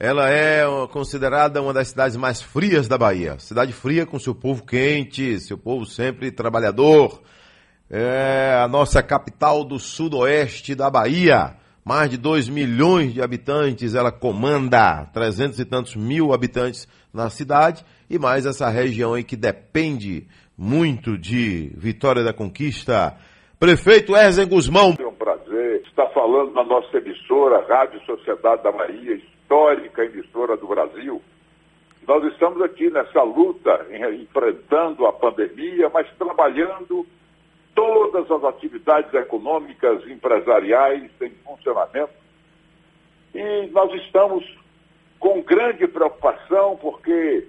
ela é considerada uma das cidades mais frias da Bahia. Cidade fria com seu povo quente, seu povo sempre trabalhador. É a nossa capital do sudoeste da Bahia. Mais de 2 milhões de habitantes, ela comanda 300 e tantos mil habitantes na cidade e mais essa região aí que depende muito de Vitória da Conquista. Prefeito Erzen Guzmão. É um prazer estar falando na nossa emissora, Rádio Sociedade da Bahia, histórica emissora do Brasil. Nós estamos aqui nessa luta, enfrentando a pandemia, mas trabalhando todas as atividades econômicas, empresariais em funcionamento. E nós estamos com grande preocupação, porque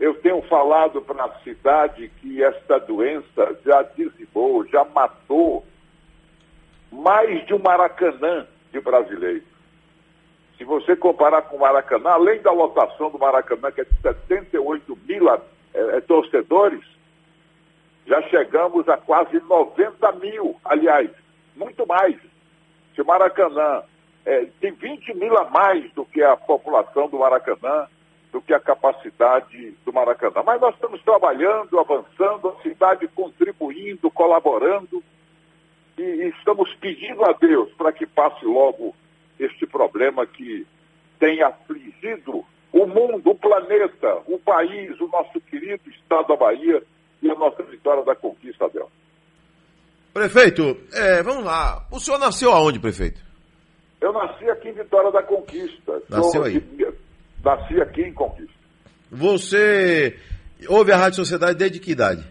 eu tenho falado para a cidade que esta doença já dizimou, já matou mais de um Maracanã de brasileiros. Se você comparar com o Maracanã, além da lotação do Maracanã, que é de 78 mil é, torcedores, já chegamos a quase 90 mil, aliás, muito mais. Se o Maracanã é, tem 20 mil a mais do que a população do Maracanã, do que a capacidade do Maracanã. Mas nós estamos trabalhando, avançando, a cidade contribuindo, colaborando, e, e estamos pedindo a Deus para que passe logo este problema que tem afligido o mundo, o planeta, o país, o nosso querido estado da Bahia e a nossa vitória da conquista dela. Prefeito, é, vamos lá. O senhor nasceu aonde, prefeito? Eu nasci aqui em Vitória da Conquista. Nasceu aí? Nasci aqui em Conquista. Você ouve a Rádio Sociedade desde que idade?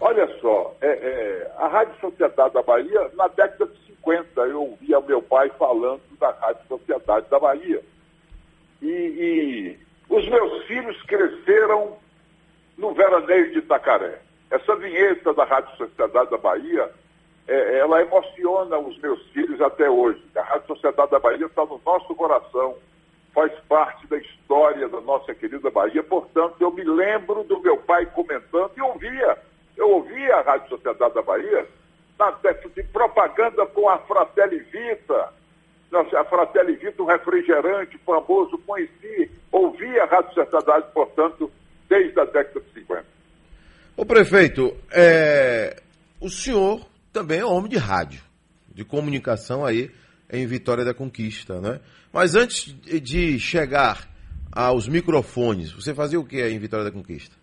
Olha só, é, é, a Rádio Sociedade da Bahia, na década de 50, eu ouvia meu pai falando da Rádio Sociedade da Bahia. E, e os meus filhos cresceram no veraneio de Itacaré. Essa vinheta da Rádio Sociedade da Bahia, é, ela emociona os meus filhos até hoje. A Rádio Sociedade da Bahia está no nosso coração, faz parte da história da nossa querida Bahia. Portanto, eu me lembro do meu pai comentando e ouvia. Eu ouvia a Rádio Sociedade da Bahia de propaganda com a Fratelli Vita. A Fratelli Vita, um refrigerante famoso, conheci, ouvi a Rádio Sociedade, portanto, desde a década de 50. O prefeito, é... o senhor também é homem de rádio, de comunicação aí em Vitória da Conquista, né? Mas antes de chegar aos microfones, você fazia o que aí em Vitória da Conquista?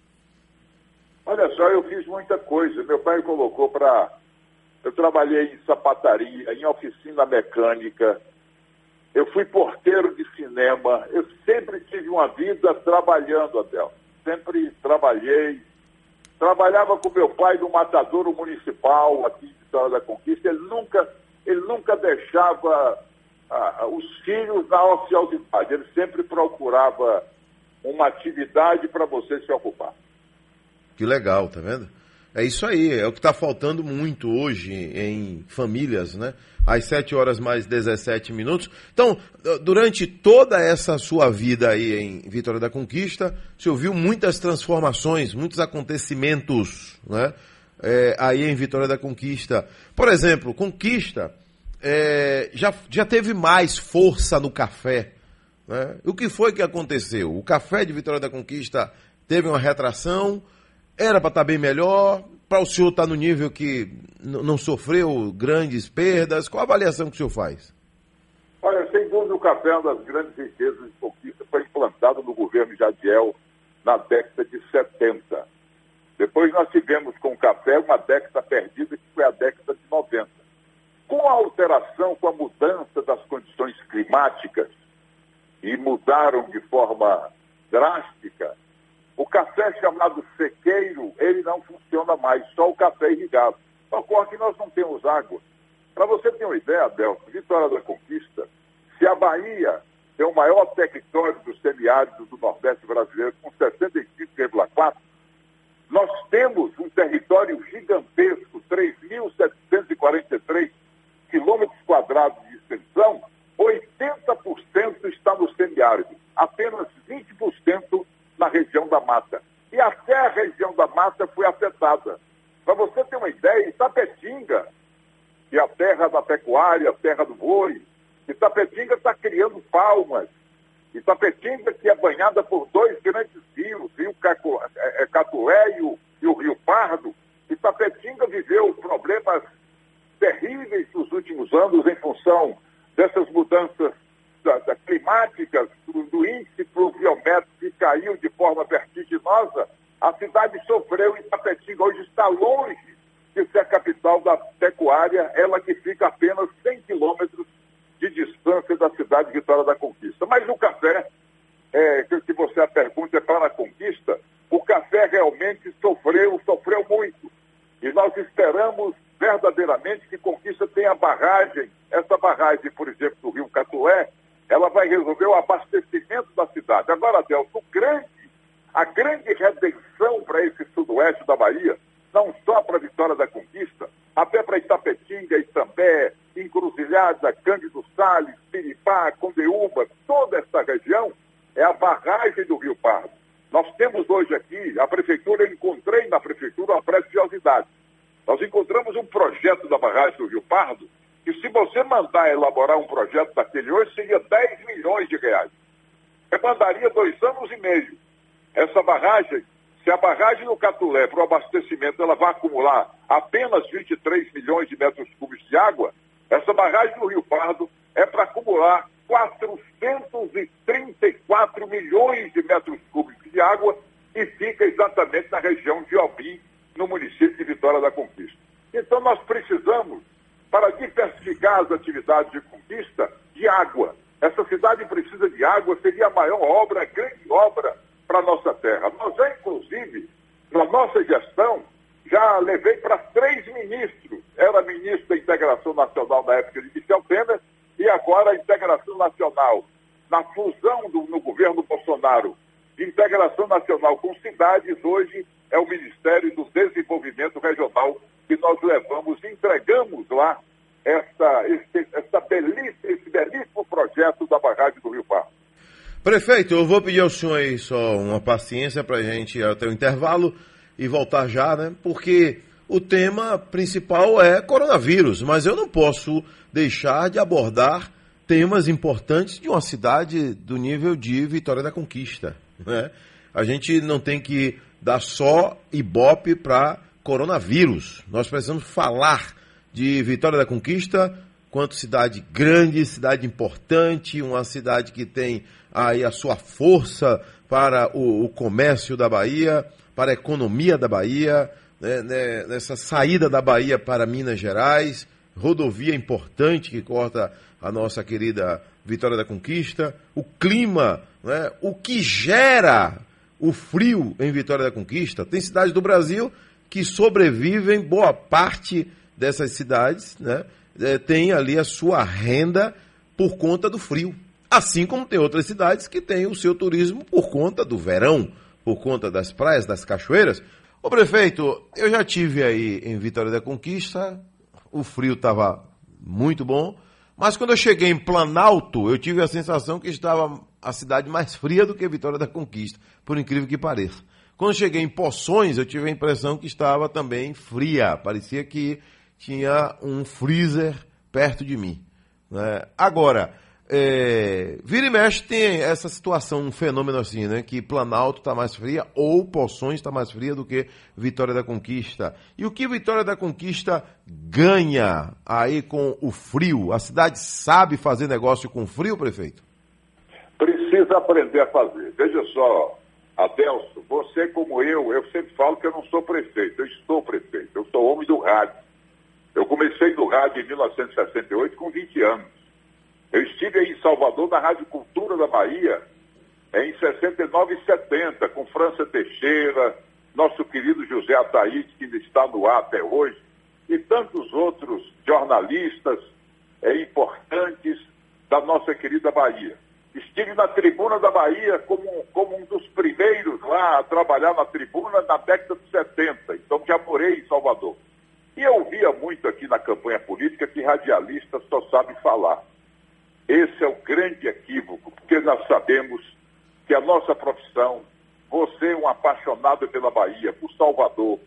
Olha só, eu fiz muita coisa. Meu pai colocou para eu trabalhei em sapataria, em oficina mecânica, eu fui porteiro de cinema, eu sempre tive uma vida trabalhando, Adel. Sempre trabalhei. Trabalhava com meu pai no matadouro municipal aqui de Vitória da Conquista. Ele nunca, ele nunca deixava ah, os filhos na ociosidade. Ele sempre procurava uma atividade para você se ocupar. Que legal, tá vendo? É isso aí, é o que está faltando muito hoje em famílias, né? Às 7 horas mais 17 minutos. Então, durante toda essa sua vida aí em Vitória da Conquista, você ouviu muitas transformações, muitos acontecimentos, né? É, aí em Vitória da Conquista. Por exemplo, Conquista é, já, já teve mais força no café. Né? O que foi que aconteceu? O café de Vitória da Conquista teve uma retração era para estar tá bem melhor? Para o senhor estar tá no nível que não sofreu grandes perdas? Qual a avaliação que o senhor faz? Olha, sem dúvida o café é uma das grandes riquezas de conquista. Foi implantado no governo Jadiel na década de 70. Depois nós tivemos com o café uma década perdida, que foi a década de 90. Com a alteração, com a mudança das condições climáticas, e mudaram de forma drástica, o café chamado sequeiro, ele não funciona mais, só o café irrigado. Ocorre que nós não temos água. Para você ter uma ideia, Adelson, Vitória da Conquista, se a Bahia tem o maior território do semiárido do Nordeste brasileiro, com 65,4, nós temos um território gigantesco, 3.743 quilômetros quadrados de extensão, 80% está no semiárido, apenas 20% na região da mata. E até a região da mata foi afetada. Para você ter uma ideia, Itapetinga, que é a terra da pecuária, a terra do boi, Itapetinga está criando palmas. Itapetinga, que é banhada por dois grandes rios, Rio é, é, Catué e o, e o Rio Pardo. Itapetinga viveu problemas terríveis nos últimos anos em função dessas mudanças da, climáticas, do, do índice pluviométrico que caiu de forma vertiginosa. A cidade sofreu, Itapetinga hoje está longe de ser a capital da pecuária, ela que fica apenas 100 quilômetros de distância da cidade de Vitória da Conquista. Mas o café, é, que você a pergunta é para a conquista, o café realmente sofreu, sofreu muito. E nós esperamos verdadeiramente que Conquista tenha barragem. Essa barragem, por exemplo, do Rio Catué, ela vai resolver o abastecimento da cidade. Agora, Delso, o grande, a grande redenção para esse sudoeste da Bahia, não só para a Vitória da Conquista, até para Itapetinga, Itambé, Encruzilhada, Cândido Salles, Piripá, Condeúba, toda essa região, é a barragem do Rio Pardo. Nós temos hoje aqui, a prefeitura, eu encontrei na prefeitura uma preciosidade. Nós encontramos um projeto da barragem do Rio Pardo, que se você mandar elaborar um projeto daquele hoje, seria 10 milhões de reais. Demandaria dois anos e meio. Essa barragem se a barragem do Catulé, para o abastecimento, ela vai acumular apenas 23 milhões de metros cúbicos de água, essa barragem do Rio Pardo é para acumular 434 milhões de metros cúbicos de água e fica exatamente na região de Albim, no município de Vitória da Conquista. Então nós precisamos, para diversificar as atividades de conquista, de água. Essa cidade precisa de água, seria a maior obra, a grande obra para a nossa terra. Nós já, inclusive, na nossa gestão, já levei para três ministros. Era ministro da Integração Nacional na época de Michel Temer e agora a Integração Nacional. Na fusão do, no governo Bolsonaro de Integração Nacional com cidades, hoje é o Ministério do Desenvolvimento Regional que nós levamos, entregamos lá essa, esse, essa belíssima, esse belíssimo projeto da barragem do Rio Pardo. Prefeito, eu vou pedir ao senhor aí só uma paciência para a gente até o intervalo e voltar já, né? Porque o tema principal é coronavírus, mas eu não posso deixar de abordar temas importantes de uma cidade do nível de Vitória da Conquista. Né? A gente não tem que dar só ibope para coronavírus. Nós precisamos falar de Vitória da Conquista quanto cidade grande, cidade importante, uma cidade que tem aí a sua força para o, o comércio da Bahia, para a economia da Bahia, né, né, nessa saída da Bahia para Minas Gerais, rodovia importante que corta a nossa querida Vitória da Conquista, o clima, né, o que gera o frio em Vitória da Conquista. Tem cidades do Brasil que sobrevivem, boa parte dessas cidades, né, é, tem ali a sua renda por conta do frio. Assim como tem outras cidades que têm o seu turismo por conta do verão, por conta das praias, das cachoeiras. Ô prefeito, eu já tive aí em Vitória da Conquista, o frio estava muito bom, mas quando eu cheguei em Planalto, eu tive a sensação que estava a cidade mais fria do que Vitória da Conquista, por incrível que pareça. Quando cheguei em Poções, eu tive a impressão que estava também fria, parecia que tinha um freezer perto de mim. Né? Agora, é, vira e mexe tem essa situação, um fenômeno assim, né? Que Planalto está mais fria ou Poções está mais fria do que Vitória da Conquista. E o que Vitória da Conquista ganha aí com o frio? A cidade sabe fazer negócio com frio, prefeito? Precisa aprender a fazer. Veja só, Adelso, você como eu, eu sempre falo que eu não sou prefeito, eu estou prefeito, eu sou homem do rádio. Eu comecei no rádio em 1968 com 20 anos. Eu estive aí em Salvador, na Rádio Cultura da Bahia, em 69 e 70, com França Teixeira, nosso querido José Ataíde, que ainda está no ar até hoje, e tantos outros jornalistas é, importantes da nossa querida Bahia. Estive na tribuna da Bahia como, como um dos primeiros lá a trabalhar na tribuna na década de 70, então já morei em Salvador. E eu via muito aqui na campanha política que radialista só sabe falar. Esse é o grande equívoco, porque nós sabemos que a nossa profissão, você, um apaixonado pela Bahia, por Salvador,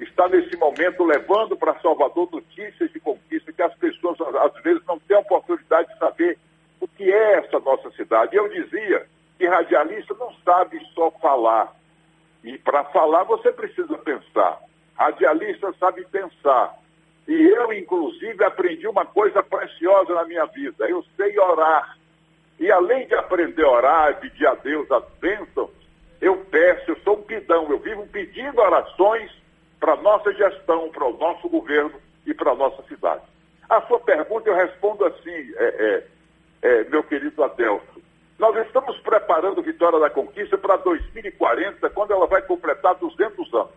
está nesse momento levando para Salvador notícias de conquista que as pessoas, às vezes, não têm a oportunidade de saber o que é essa nossa cidade. Eu dizia que radialista não sabe só falar. E para falar você precisa pensar. Radialista sabe pensar. E eu, inclusive, aprendi uma coisa preciosa na minha vida. Eu sei orar. E além de aprender a orar, e pedir a Deus as bênçãos, eu peço, eu sou um pidão, eu vivo pedindo orações para a nossa gestão, para o nosso governo e para a nossa cidade. A sua pergunta eu respondo assim, é, é, é, meu querido Adelso. Nós estamos preparando Vitória da Conquista para 2040, quando ela vai completar 200 anos.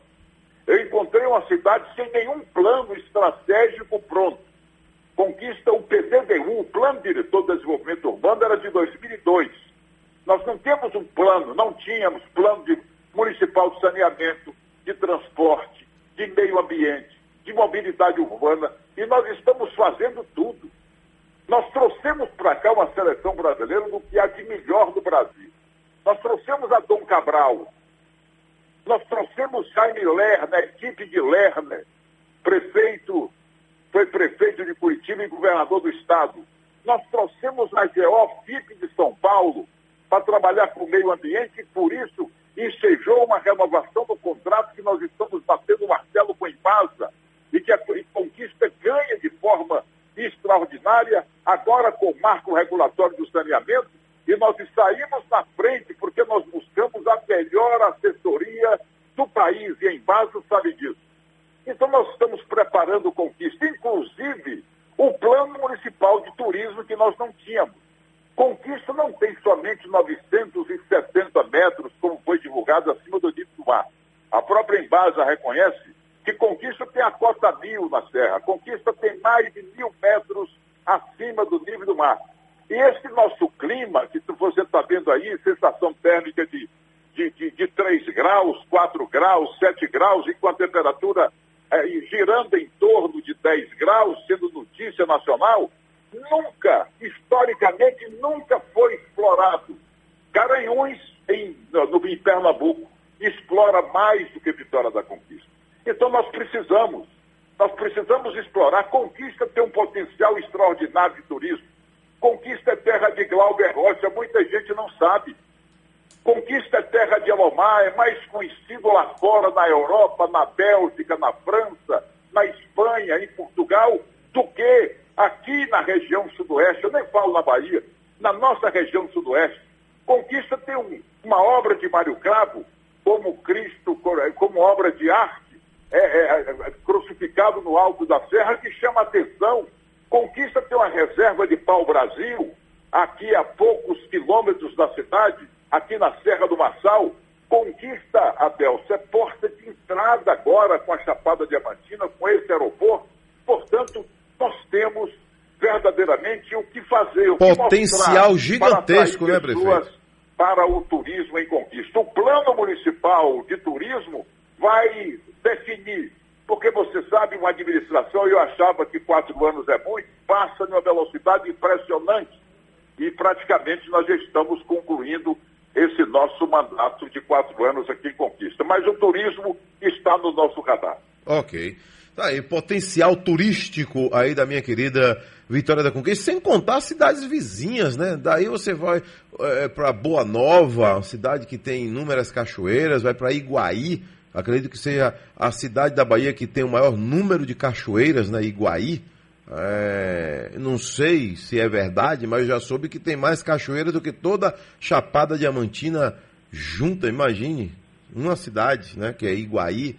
Eu encontrei uma cidade sem nenhum plano estratégico pronto. Conquista o PDDU, o Plano Diretor de Desenvolvimento Urbano, era de 2002. Nós não temos um plano, não tínhamos plano de municipal de saneamento, de transporte, de meio ambiente, de mobilidade urbana, e nós estamos fazendo tudo. Nós trouxemos para cá uma seleção brasileira do que há de melhor do Brasil. Nós trouxemos a Dom Cabral. Nós trouxemos Jaime Lerner, equipe de Lerner, prefeito, foi prefeito de Curitiba e governador do estado. Nós trouxemos a GeoFIP de São Paulo para trabalhar com o meio ambiente e por isso ensejou uma renovação do contrato que nós estamos batendo o martelo com a Embasa e que a Conquista ganha de forma extraordinária, agora com o marco regulatório do saneamento, e nós saímos na frente porque nós buscamos a melhor assessoria do país, e em base sabe disso. Então nós estamos preparando Conquista, inclusive o plano municipal de turismo que nós não tínhamos. Conquista não tem somente 970 metros, como foi divulgado acima do nível do mar. A própria Embasa reconhece que Conquista tem a cota mil na Serra. Conquista tem mais de mil metros acima do nível do mar. E esse nosso clima, que você está vendo aí, sensação térmica de, de, de, de 3 graus, 4 graus, 7 graus, e com a temperatura é, girando em torno de 10 graus, sendo notícia nacional, nunca, historicamente, nunca foi explorado. Garanhuns, em, no, em Pernambuco, explora mais do que Vitória da Conquista. Então nós precisamos, nós precisamos explorar. Conquista tem um potencial extraordinário de turismo. Conquista é terra de Glauber Rocha, muita gente não sabe. Conquista é terra de Alomar, é mais conhecido lá fora, na Europa, na Bélgica, na França, na Espanha, em Portugal, do que aqui na região sudoeste. Eu nem falo na Bahia, na nossa região sudoeste. Conquista tem um, uma obra de Mário Cravo, como Cristo, como obra de arte, é, é, é, crucificado no alto da serra, que chama atenção. Conquista tem uma reserva de pau-brasil, aqui a poucos quilômetros da cidade, aqui na Serra do Marçal. Conquista, Adelso, é porta de entrada agora com a Chapada Diamantina, com esse aeroporto. Portanto, nós temos verdadeiramente o que fazer. O Potencial que gigantesco, né, prefeito? Para o turismo em conquista. O plano municipal de turismo vai definir. Porque você sabe, uma administração, eu achava que quatro anos é muito, passa numa velocidade impressionante. E praticamente nós já estamos concluindo esse nosso mandato de quatro anos aqui em Conquista. Mas o turismo está no nosso radar. Ok. Tá aí, potencial turístico aí da minha querida Vitória da Conquista, sem contar cidades vizinhas, né? Daí você vai é, para Boa Nova, cidade que tem inúmeras cachoeiras, vai para Iguaí, Acredito que seja a cidade da Bahia que tem o maior número de cachoeiras, né? Iguaí. É, não sei se é verdade, mas já soube que tem mais cachoeiras do que toda Chapada Diamantina junta, imagine. Uma cidade, né? Que é Iguaí.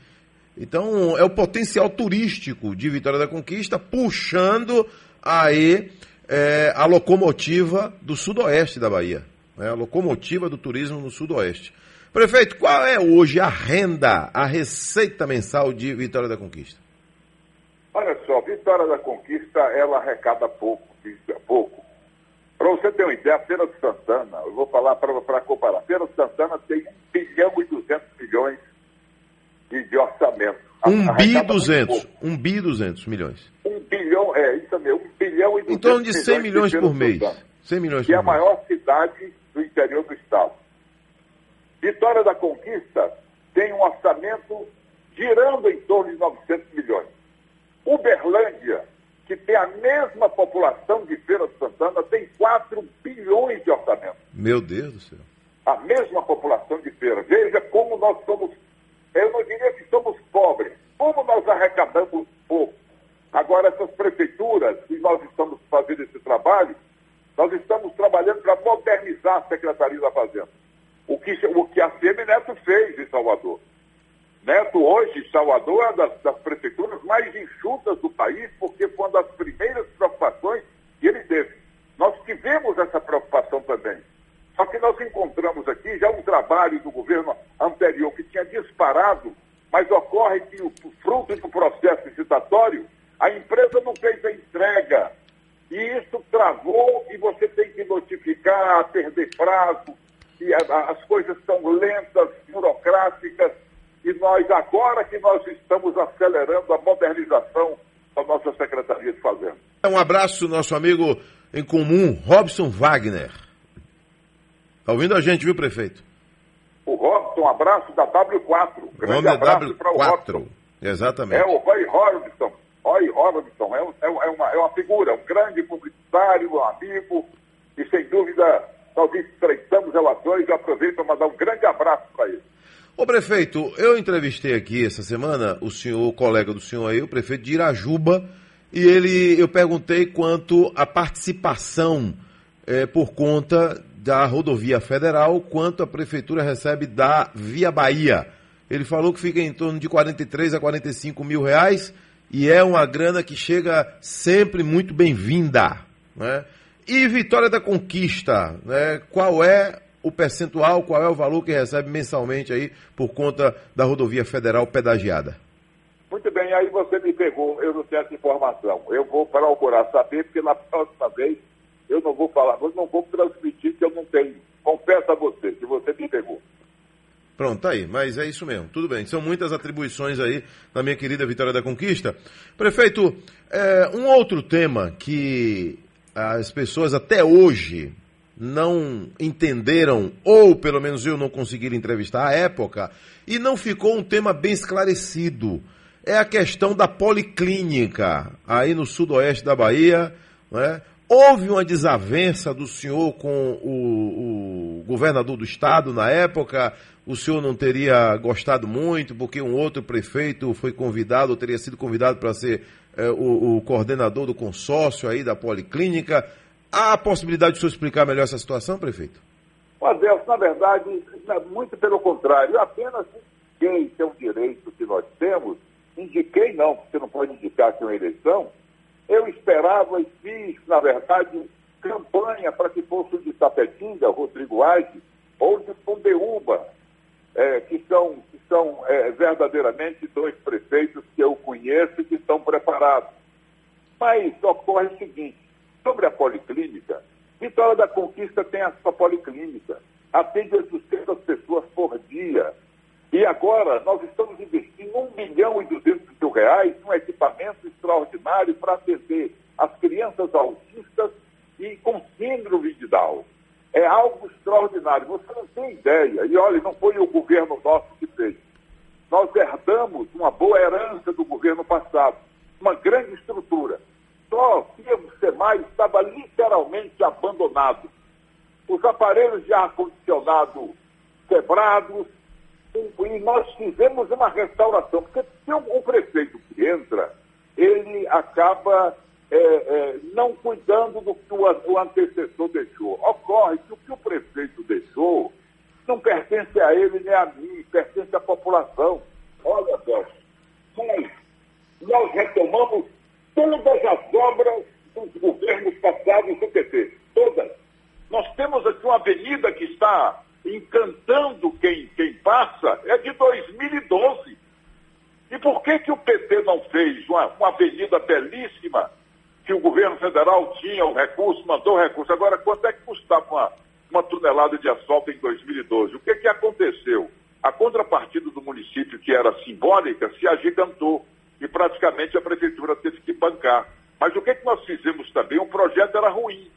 Então, é o potencial turístico de Vitória da Conquista puxando aí é, a locomotiva do sudoeste da Bahia. Né? A locomotiva do turismo no sudoeste. Prefeito, qual é hoje a renda, a receita mensal de Vitória da Conquista? Olha só, Vitória da Conquista, ela arrecada pouco, pouco. Para você ter uma ideia, a Feira de Santana, eu vou falar para comparar, a Feira de Santana tem 1 bilhão e 200 milhões de, de orçamento. 1 bi e 200, 1 bi e 200 milhões. 1 bilhão, é isso mesmo, 1 bilhão e 200 milhões. Em torno de 100 milhões, milhões por mês. 100 milhões que por é a maior cidade do interior do estado. Vitória da Conquista tem um orçamento girando em torno de 900 milhões. Uberlândia, que tem a mesma população de Feira de Santana, tem 4 bilhões de orçamento. Meu Deus do céu. a mesma população de feira. Veja como nós somos, eu não diria que somos pobres, como nós arrecadamos pouco. Agora, essas prefeituras, e nós estamos fazendo esse trabalho, nós estamos trabalhando para modernizar a Secretaria da Fazenda. Que, o que a CM Neto fez em Salvador. Neto, hoje, Salvador é das, das prefeituras mais enxutas do país, porque foi uma das primeiras preocupações que ele teve. Nós tivemos essa preocupação também. Só que nós encontramos aqui já um trabalho do governo anterior que tinha disparado, mas ocorre que o fruto do processo licitatório, a empresa não fez a entrega. E isso travou e você tem que notificar, perder prazo, e as coisas são lentas, burocráticas, e nós, agora que nós estamos acelerando a modernização da nossa Secretaria de Fazenda. Um abraço, nosso amigo em comum, Robson Wagner. Está ouvindo a gente, viu, prefeito? O Robson, um abraço da W4. Um grande abraço para o Robson. Exatamente. É o Roy Robson. Roy Robson é, é, é, uma, é uma figura, um grande publicitário, um amigo, e sem dúvida nós estreitamos relações e aproveito para mandar um grande abraço para ele. Ô prefeito, eu entrevistei aqui essa semana o senhor, o colega do senhor aí, o prefeito de Irajuba, e ele, eu perguntei quanto a participação é, por conta da rodovia federal, quanto a prefeitura recebe da Via Bahia. Ele falou que fica em torno de 43 a 45 mil reais e é uma grana que chega sempre muito bem-vinda. Né? E Vitória da Conquista, né? qual é o percentual, qual é o valor que recebe mensalmente aí por conta da rodovia federal pedagiada? Muito bem, aí você me pegou, eu não tenho essa informação. Eu vou procurar saber, porque na próxima vez eu não vou falar, eu não vou transmitir que eu não tenho. Confesso a você, que você me pegou. Pronto, tá aí, mas é isso mesmo. Tudo bem, são muitas atribuições aí na minha querida Vitória da Conquista. Prefeito, é, um outro tema que as pessoas até hoje não entenderam, ou pelo menos eu não consegui entrevistar à época, e não ficou um tema bem esclarecido. É a questão da policlínica, aí no sudoeste da Bahia. Né? Houve uma desavença do senhor com o, o governador do estado na época. O senhor não teria gostado muito, porque um outro prefeito foi convidado, ou teria sido convidado para ser é, o, o coordenador do consórcio aí da policlínica. Há a possibilidade de o senhor explicar melhor essa situação, prefeito? Adelso, na verdade, muito pelo contrário, apenas indiquei que é um direito que nós temos, indiquei não, porque não pode indicar aqui uma eleição, eu esperava e fiz, na verdade, campanha para que fosse o de Tapetinga, Rodrigo Aide, ou de Pombeúba, é, que são, que são é, verdadeiramente dois prefeitos que eu conheço e que estão preparados. Mas ocorre o seguinte, Sobre a policlínica, Vitória da Conquista tem a sua policlínica, atende 800 pessoas por dia. E agora nós estamos investindo 1 milhão e 200 mil reais num equipamento extraordinário para atender as crianças autistas e com síndrome de Down. É algo extraordinário. Você não tem ideia. E olha, não foi o governo nosso que fez. Nós herdamos uma boa herança do governo passado, uma grande estrutura só o SEMAI estava literalmente abandonado. Os aparelhos de ar-condicionado quebrados, e nós fizemos uma restauração, porque se o, prefeito que entra, ele acaba é, é, não cuidando do que o, o, antecessor deixou. Ocorre que o que o prefeito deixou não pertence a ele nem a mim, pertence à população. Olha, Deus, nós, nós retomamos todas as obras dos governos passados do PT. Todas. Nós temos aqui uma avenida que está encantando quem, quem passa, é de 2012. E por que, que o PT não fez uma, uma avenida belíssima, que o governo federal tinha o recurso, mandou o recurso? Agora, quanto é que custava uma, uma tonelada de asfalto em 2012? O que, que aconteceu? A contrapartida do município, que era simbólica, se agigantou e praticamente a prefeitura teve que bancar. Mas o que, que nós fizemos também? O projeto era ruim.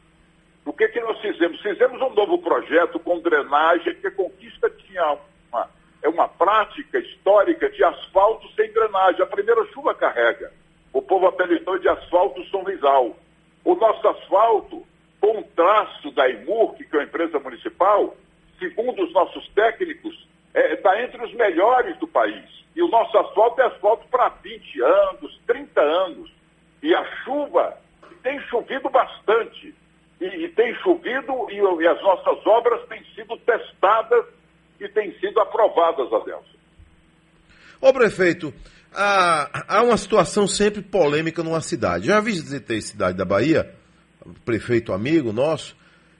O que, que nós fizemos? Fizemos um novo projeto com drenagem, que a Conquista tinha uma, é uma prática histórica de asfalto sem drenagem. A primeira chuva carrega. Povo apelidou de asfalto São Luizal. O nosso asfalto, com um traço da IMURC, que é uma empresa municipal, segundo dos nossos técnicos está é, tá entre os melhores do país. E o nosso asfalto é asfalto para 20 anos, 30 anos. E a chuva tem chovido bastante. E, e tem chovido e, e, as nossas obras têm sido testadas e têm sido aprovadas, Adelson. Ô prefeito, há, há uma situação sempre polêmica numa cidade. Já visitei cidade da Bahia, prefeito amigo nosso,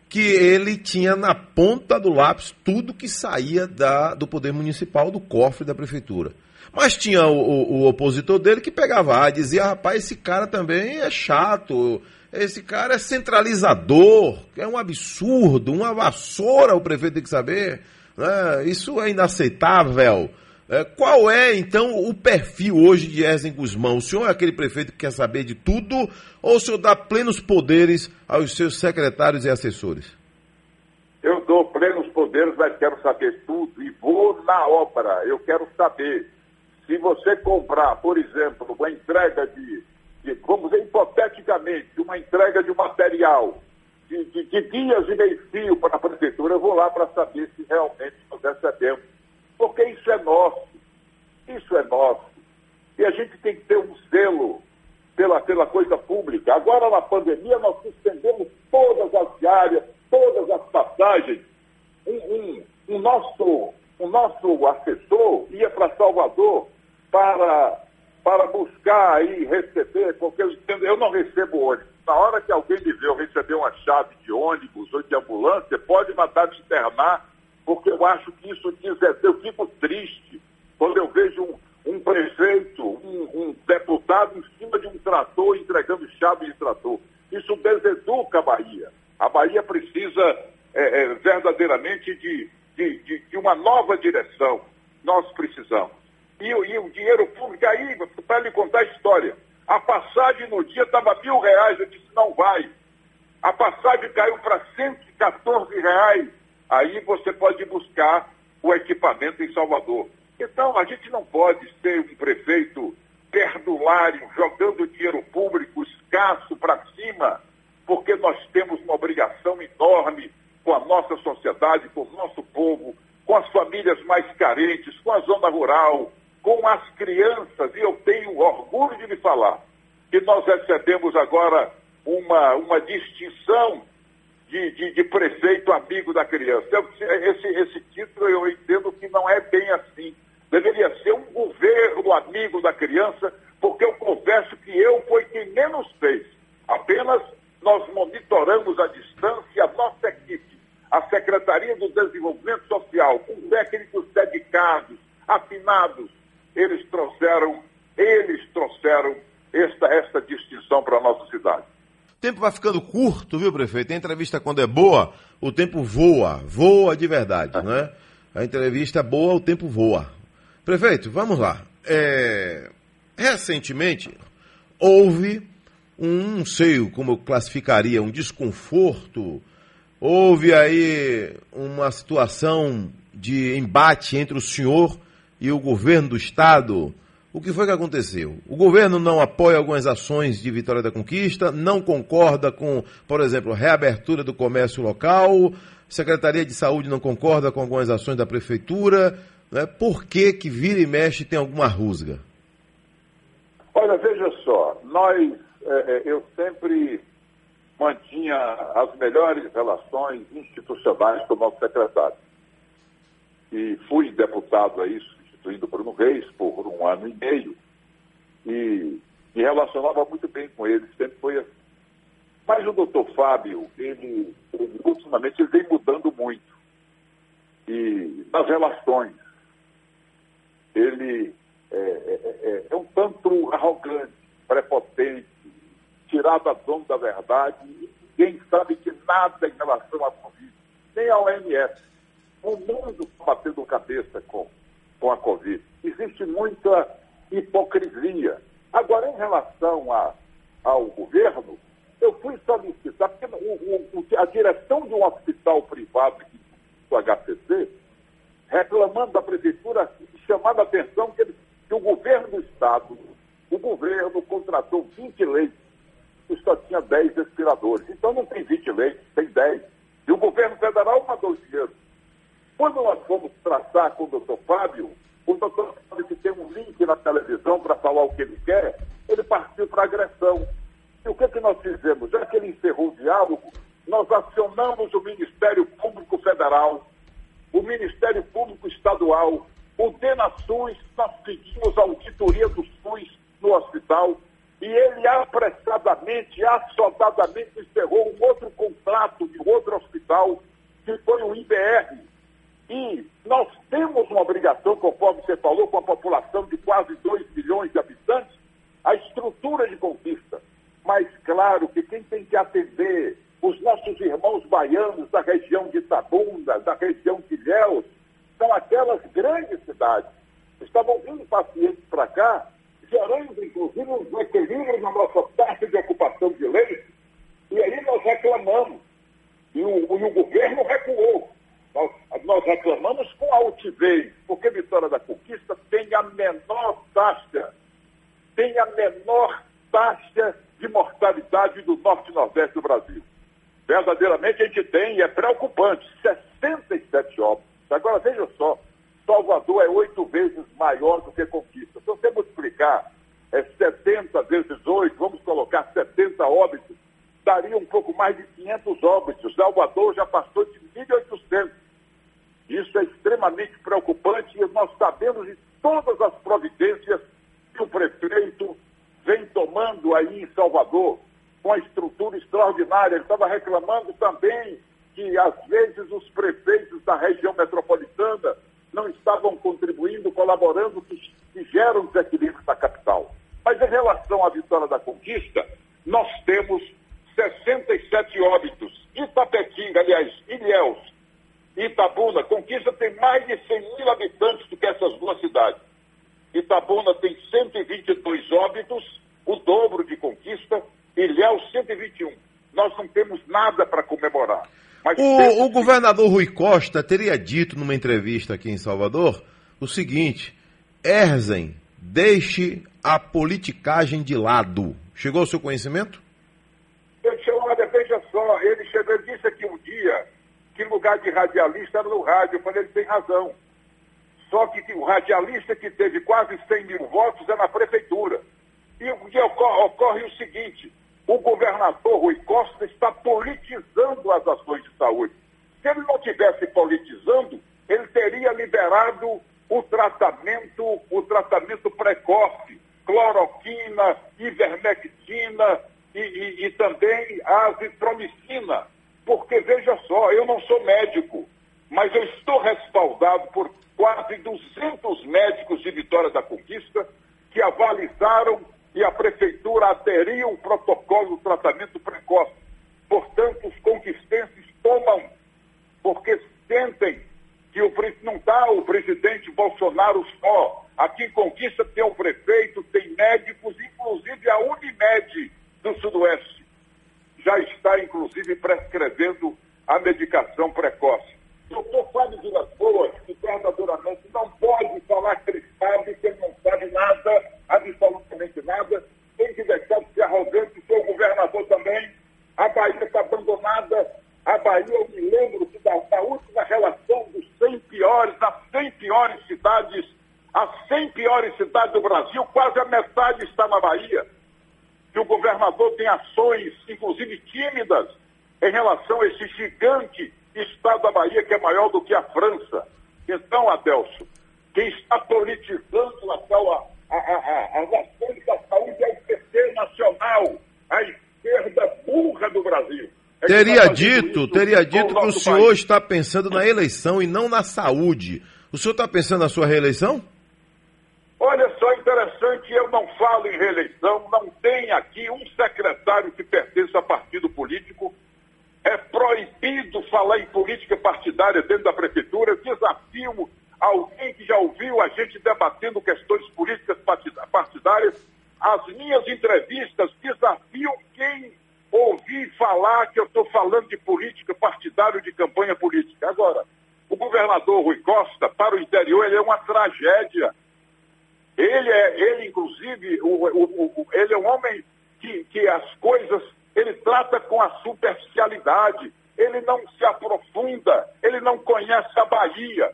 que ele tinha na ponta do lápis tudo que saía da, do poder municipal, do cofre da prefeitura. Mas tinha o, o, o opositor dele que pegava e dizia, rapaz, esse cara também é chato, esse cara é centralizador, é um absurdo, uma vassoura o prefeito tem que saber. Né? Isso é inaceitável. É, qual é, então, o perfil hoje de Erzen Guzmão? O senhor é aquele prefeito que quer saber de tudo ou o senhor dá plenos poderes aos seus secretários e assessores? Eu dou plenos poderes, mas quero saber tudo e vou na obra. Eu quero saber se você comprar, por exemplo, uma entrega de, de vamos dizer, hipoteticamente, uma entrega de material de, de, de dias e meio fio para a prefeitura, eu vou lá para saber se realmente nós recebemos porque isso é nosso. Isso é nosso. E a gente tem que ter um zelo pela, pela coisa pública. Agora, na pandemia, nós suspendemos todas as diárias, todas as passagens. Um, um, nosso, um nosso assessor ia para Salvador para, para buscar e receber, porque eu, eu não recebo ônibus. Na hora que alguém me vê eu receber uma chave de ônibus ou de ambulância, pode mandar me internar porque eu acho que isso diz, é, eu fico triste quando eu vejo um, um prefeito, um, um, deputado em cima de um trator entregando chave de trator. Isso deseduca a Bahia. A Bahia precisa é, é, verdadeiramente de, de, de, de, uma nova direção. Nós precisamos. E, e o dinheiro público, aí, para lhe contar a história, a passagem no dia estava mil reais, eu disse, não vai. A passagem caiu para 114 reais aí você buscar o equipamento em Salvador. Então, a gente não pode ser um prefeito perdulário, jogando dinheiro público escasso para cima, porque nós temos uma obrigação enorme com a nossa sociedade, com o nosso povo, com as famílias mais carentes, com a zona rural, com as crianças, e eu tenho orgulho de lhe falar que nós recebemos agora uma, uma distinção de, de, de, prefeito amigo da criança. Esse, esse título eu entendo que não é bem assim. Deveria ser um governo amigo da criança, porque eu confesso que eu foi quem menos fez. Apenas nós monitoramos a distância a nossa equipe, a Secretaria do Desenvolvimento Social, com técnicos dedicados, afinados, eles trouxeram, eles trouxeram esta, esta distinção para. O tempo vai ficando curto, viu, prefeito? A entrevista, quando é boa, o tempo voa. Voa de verdade, não é? A entrevista é boa, o tempo voa. Prefeito, vamos lá. É... Recentemente, houve um, não sei como eu classificaria, um desconforto. Houve aí uma situação de embate entre o senhor e o governo do Estado o que foi que aconteceu? O governo não apoia algumas ações de Vitória da Conquista, não concorda com, por exemplo, reabertura do comércio local, Secretaria de Saúde não concorda com algumas ações da Prefeitura. Né? Por que, que vira e mexe tem alguma rusga? Olha, veja só, nós, é, é eu sempre mantinha as melhores relações institucionais com o nosso secretário. E fui deputado a isso substituindo Bruno Reis por um ano e meio e me relacionava muito bem com ele, sempre foi assim. Mas o doutor Fábio, ele, ele ultimamente ele vem mudando muito. E nas relações, ele é, é, é, é um tanto arrogante, prepotente, tirado a dono da verdade, e ninguém sabe de nada em relação à Covid, nem a OMS. O mundo está batendo cabeça com com a Covid. Existe muita hipocrisia. Agora, em relação a, ao governo, eu fui solicitar, porque o, o, a direção de um hospital privado aqui do HCC, reclamando da prefeitura, chamando a atenção que, ele, que o governo do Estado, o governo contratou 20 leitos e só tinha 10 respiradores. Então não tem 20 leitos, tem 10. E o governo federal mandou o dinheiro. Quando nós fomos tratar com o doutor Fábio, o doutor Fábio, que tem um link na televisão para falar o que ele quer, ele partiu para agressão. E o que, que nós fizemos? Já que ele encerrou o diálogo, nós acionamos o Ministério Público Federal, o Ministério Público Estadual, o DENASUS, nós pedimos auditoria do SUS no hospital, e ele apressadamente, assodadamente encerrou um outro contrato de outro hospital, que foi o IBR. E nós temos uma obrigação, conforme você falou, com a população de quase 2 milhões de habitantes, a estrutura de conquista. Mas claro que quem tem que atender os nossos irmãos baianos da região de Itabunda, da região de Ilhéus, são aquelas grandes cidades. Estavam vindo pacientes para cá gerando, inclusive, um desequilíbrio na nossa taxa de ocupação de leite, e aí nós reclamamos. E o, e o governo recuou. Nós, reclamamos com altivez, porque Vitória da Conquista tem a menor taxa, tem a menor taxa de mortalidade do norte e nordeste do Brasil. Verdadeiramente a gente tem, e é preocupante, 67 óbitos. Agora veja só, Salvador é oito vezes maior do que Conquista. Se você multiplicar é, 70 vezes 8, vamos colocar 70 óbitos, daria um pouco mais de 500 óbitos. Salvador já passou de 1.800. Isso extremamente preocupante e nós sabemos de todas as providências que o prefeito vem tomando aí em Salvador, com a estrutura extraordinária. Ele estava reclamando também que, às vezes, os prefeitos da região metropolitana não estavam contribuindo, colaborando, que, que gera um desequilíbrio na capital. Mas em relação à vitória da conquista, nós temos 67 óbitos. Itapetinga, aliás, Ilhéus, Itabuna, Conquista tem mais de 100 mil habitantes do que essas duas cidades. Itabuna tem 122 óbitos, o dobro de Conquista, Ilhéus 121. Nós não temos nada para comemorar. O, o, governador Rui Costa teria dito numa entrevista aqui em Salvador o seguinte: Erzen, deixe a politicagem de lado. Chegou ao seu conhecimento? Eu te olha, veja só, ele chegou, ele disse aqui um dia que lugar de radialista era no rádio. Eu falei, ele tem razão. Só que o radialista que teve quase 100 mil votos é na prefeitura. E ocorre, ocorre o seguinte: o governador Rui Costa está politizando as ações de saúde. Se ele não tivesse politizando, ele teria liberado o tratamento, o tratamento precoce, cloroquina, ivermectina e, e, e também azitromicina. Porque, veja só, eu não sou médico, mas eu estou respaldado por quase 200 médicos de Vitória da Conquista que avalizaram e a prefeitura aderir um protocolo de tratamento precoce. Portanto, os conquistenses tomam, porque sentem que o, não está o presidente Bolsonaro só. Aqui em Conquista tem o prefeito, tem médicos, inclusive a Unimed do Sudoeste. Já está, inclusive, prescrevendo a medicação precoce. Doutor Fábio Vilas Boas, que verdadeiramente não pode falar que ele sabe, que ele não sabe nada, absolutamente nada, tem que deixar de ser arrogante, seu governador também. A Bahia está abandonada. A Bahia, eu me lembro que da, da última relação dos 100 piores, das 100 piores cidades, as 100 piores cidades do Brasil, quase a metade está na Bahia. Que o governador tem ações, inclusive tímidas, em relação a esse gigante estado da Bahia, que é maior do que a França. Então, Adelso, quem está politizando a, a, a, as ações da saúde é o PT Nacional, a esquerda burra do Brasil. É teria dito, teria dito que o senhor país. está pensando na eleição e não na saúde. O senhor está pensando na sua reeleição? Olha interessante, eu não falo em reeleição, não tem aqui um secretário que pertence a partido político é proibido falar em política partidária dentro da prefeitura. Desafio alguém que já ouviu a gente debatendo questões políticas partidárias. As minhas entrevistas desafiam quem ouvir falar que eu estou falando de política partidária de campanha política. Agora, o governador Rui Costa, para o interior, ele é uma tragédia. Ele é, ele, inclusive, o, o, o, ele é um homem que, que as coisas ele trata com a superficialidade. ele não se aprofunda, ele não conhece a Bahia.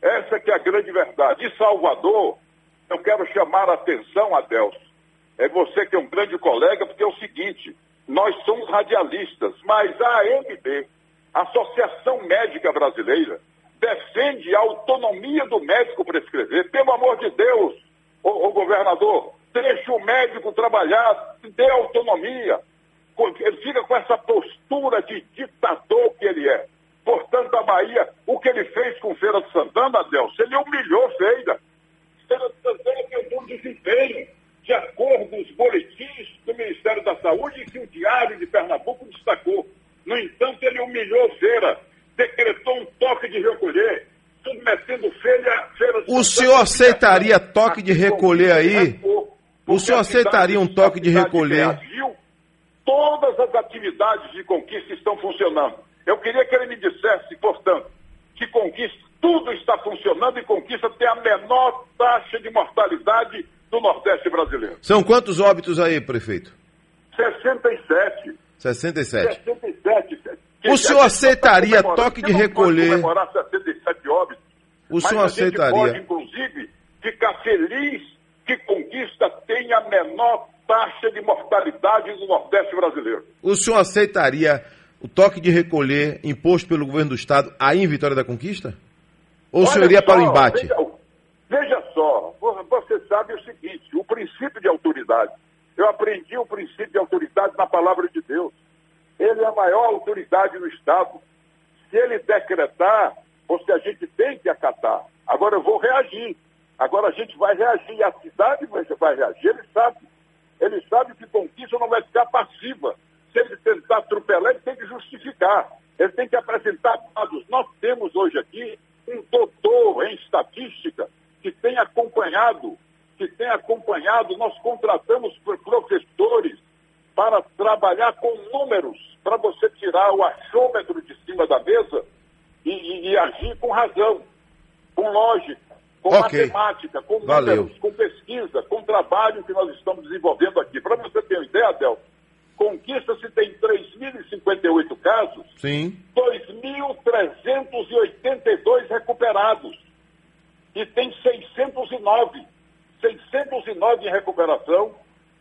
Essa que é a grande verdade. E Salvador, eu quero chamar a atenção, Adelso, é você que é um grande colega, porque é o seguinte, nós somos radialistas, mas a AMB, Associação Médica Brasileira, defende a autonomia do médico prescrever. Pelo amor de Deus, o, governador, deixe o médico trabalhar, dê autonomia. Ele fica com essa postura de ditador que ele é. Portanto, a Bahia, o que ele fez com Feira de Santana, Deus, ele humilhou Feira. Feira de Santana tem um desempenho, de acordo com os boletins do Ministério da Saúde, que o Diário de Pernambuco destacou. No entanto, ele humilhou Feira, decretou um toque de recolher, submetendo Feira... feira o senhor aceitaria toque de recolher aí? O senhor aceitaria um toque de recolher? Todas as atividades de conquista estão funcionando. Eu queria que ele me dissesse, portanto, que conquista, tudo está funcionando e conquista tem a menor taxa de mortalidade do Nordeste brasileiro. São quantos óbitos aí, prefeito? 67. 67. 67. O senhor aceitaria toque de recolher? comemorar 67 O senhor aceitaria? pode, inclusive, ficar feliz que conquista tem a menor taxa de mortalidade do Nordeste brasileiro. O senhor aceitaria o toque de recolher imposto pelo governo do Estado aí em Vitória da Conquista? Ou Olha o senhor iria só, para o embate? Veja, veja só, você sabe o seguinte, o princípio de autoridade. Eu aprendi o princípio de autoridade na palavra de Deus. Ele é a maior autoridade do Estado. Se ele decretar, você a gente tem que acatar. Agora eu vou reagir. Agora a gente vai reagir. A cidade vai reagir. Ele sabe. Ele sabe que conquista não vai ficar passiva. Se ele tentar atropelar, ele tem que justificar. Ele tem que apresentar dados. Nós temos hoje aqui um doutor em estatística que tem acompanhado, que tem acompanhado, nós contratamos professores para trabalhar com números, para você tirar o achômetro de cima da mesa e, agir com razão, com lógica, com okay. matemática, com números, com pesquisa, com trabalho que nós estamos desenvolvendo aqui. Para você ter uma ideia, Adel, Conquista-se tem 3.058 casos, Sim. 2.382 recuperados. E tem 609. 609 em recuperação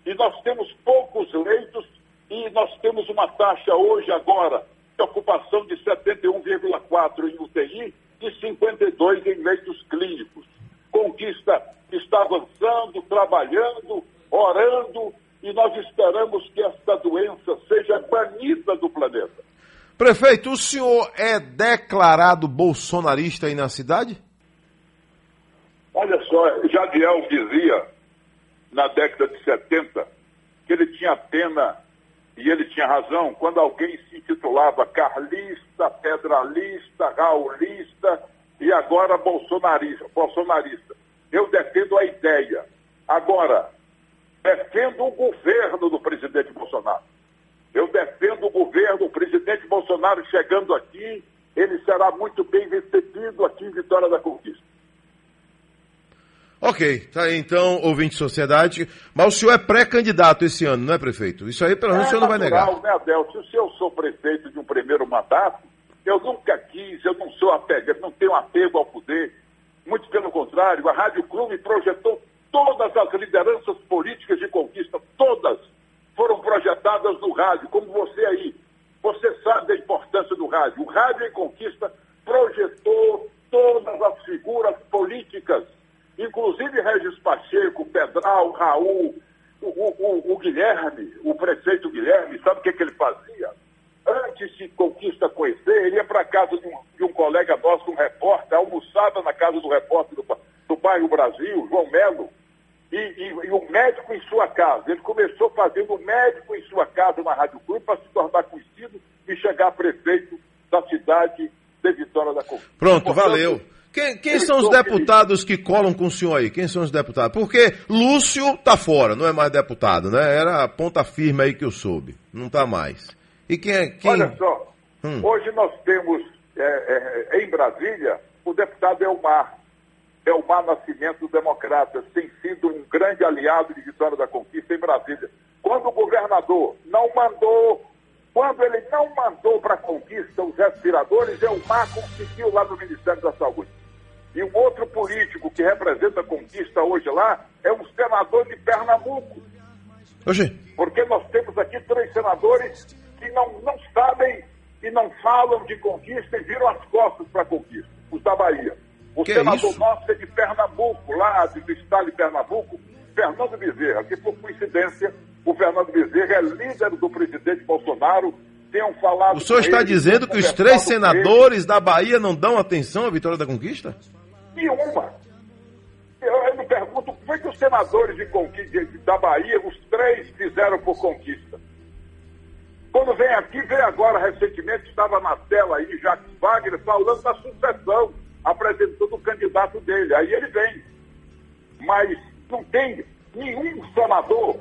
e nós temos poucos leitos e nós temos uma taxa hoje, agora, de ocupação de 71,4 em UTI e 52 em leitos clínicos. Conquista está avançando, trabalhando, orando e nós esperamos que esta doença seja banida do planeta. Prefeito, o senhor é declarado bolsonarista aí na cidade? Olha só, Jadiel dizia na década de 70, que ele tinha pena, e ele tinha razão, quando alguém se intitulava carlista, pedralista, raulista e agora bolsonarista. bolsonarista. Eu defendo a ideia. Agora, defendo o governo do presidente Bolsonaro. Eu defendo o governo, o presidente Bolsonaro chegando aqui, ele será muito bem recebido aqui em Vitória da Conquista. Ok, tá aí então, ouvinte de sociedade. Mas o senhor é pré-candidato esse ano, não é, prefeito? Isso aí, pelo menos, é o senhor não vai negar. Né, Adelso? Se eu sou prefeito de um primeiro mandato, eu nunca quis, eu não sou apego, não tenho apego ao poder. Muito pelo contrário, a Rádio Clube projetou todas as lideranças políticas de conquista, todas foram projetadas no rádio, como você aí. Você sabe da importância do rádio. O rádio em conquista projetou todas as figuras políticas inclusive Regis Pacheco, Pedral, Raul, o, o, o, Guilherme, o prefeito Guilherme, sabe o que, que ele fazia? Antes de Conquista conhecer, ele ia para a casa de um, de um, colega nosso, um repórter, almoçada na casa do repórter do, do bairro Brasil, João Melo, e, e, e o médico em sua casa. Ele começou fazendo médico em sua casa na Rádio Clube para se tornar conhecido e chegar prefeito da cidade de Vitória da Conquista. Pronto, Portanto, valeu. Quem, quem são os deputados que colam com o senhor aí? Quem são os deputados? Porque Lúcio tá fora, não é mais deputado, né? Era a ponta firme aí que eu soube. Não tá mais. E quem é. Quem... Olha só, hum. hoje nós temos é, é, em Brasília o deputado Elmar. Elmar Nascimento Democrata tem sido um grande aliado de Vitória da Conquista em Brasília. Quando o governador não mandou Quando ele não mandou para a conquista os respiradores, Elmar conseguiu lá no Ministério da Saúde. E um outro político que representa a conquista hoje lá é um senador de Pernambuco. Oxê. Porque nós temos aqui três senadores que não, não sabem e não falam de conquista e viram as costas para a conquista, os da Bahia. O que senador é nosso é de Pernambuco, lá do estado de Pernambuco, Fernando Bezerra, que por coincidência, o Fernando Bezerra é líder do presidente Bolsonaro. Tenham falado. O senhor está ele, dizendo que os três senadores da Bahia não dão atenção à vitória da conquista? Nenhuma. Eu, eu me pergunto o que foi que os senadores de conquista, da Bahia, os três, fizeram por conquista. Quando vem aqui, vem agora, recentemente, estava na tela aí, Jacques Wagner, falando da sucessão, apresentando o candidato dele. Aí ele vem. Mas não tem nenhum senador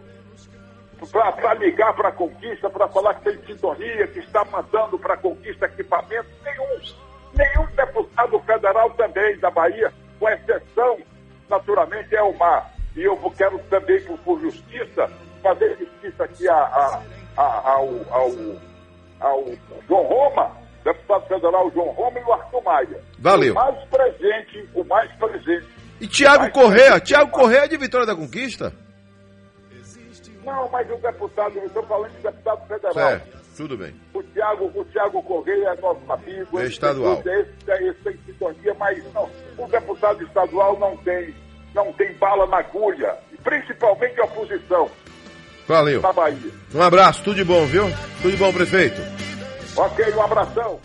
para ligar para a conquista, para falar que tem sintonia, que está mandando para a conquista equipamento, nenhum. Nenhum deputado federal também da Bahia, com exceção, naturalmente, é o Mar. E eu quero também, por, por justiça, fazer justiça aqui a, a, a, ao, ao, ao João Roma, deputado federal João Roma e o Arthur Maia. Valeu. O mais presente, o mais presente. E Tiago Correia, Tiago Correia de Vitória da Conquista? Não, mas o deputado, eu estou falando de deputado federal. Certo, tudo bem. O Tiago, o Tiago Correia é nosso amigo. É estadual. Esse, esse tem sintonia, mas não, o deputado estadual não tem, não tem bala na agulha, principalmente a oposição. Valeu. Na Bahia. Um abraço, tudo de bom, viu? Tudo de bom, prefeito. Ok, um abração.